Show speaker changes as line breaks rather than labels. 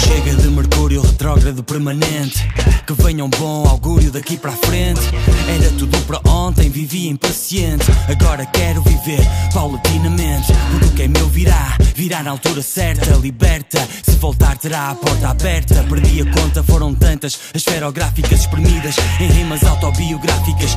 Chega, de Mercúrio retrógrado permanente. Que venha um bom augúrio daqui para a frente. Era tudo para ontem, vivia impaciente. Agora quero viver paulatinamente. Porque o que é meu virá, virá na altura certa. Liberta, se voltar terá a porta aberta. Perdi a conta, foram tantas As esferográficas espremidas Em rimas autobiográficas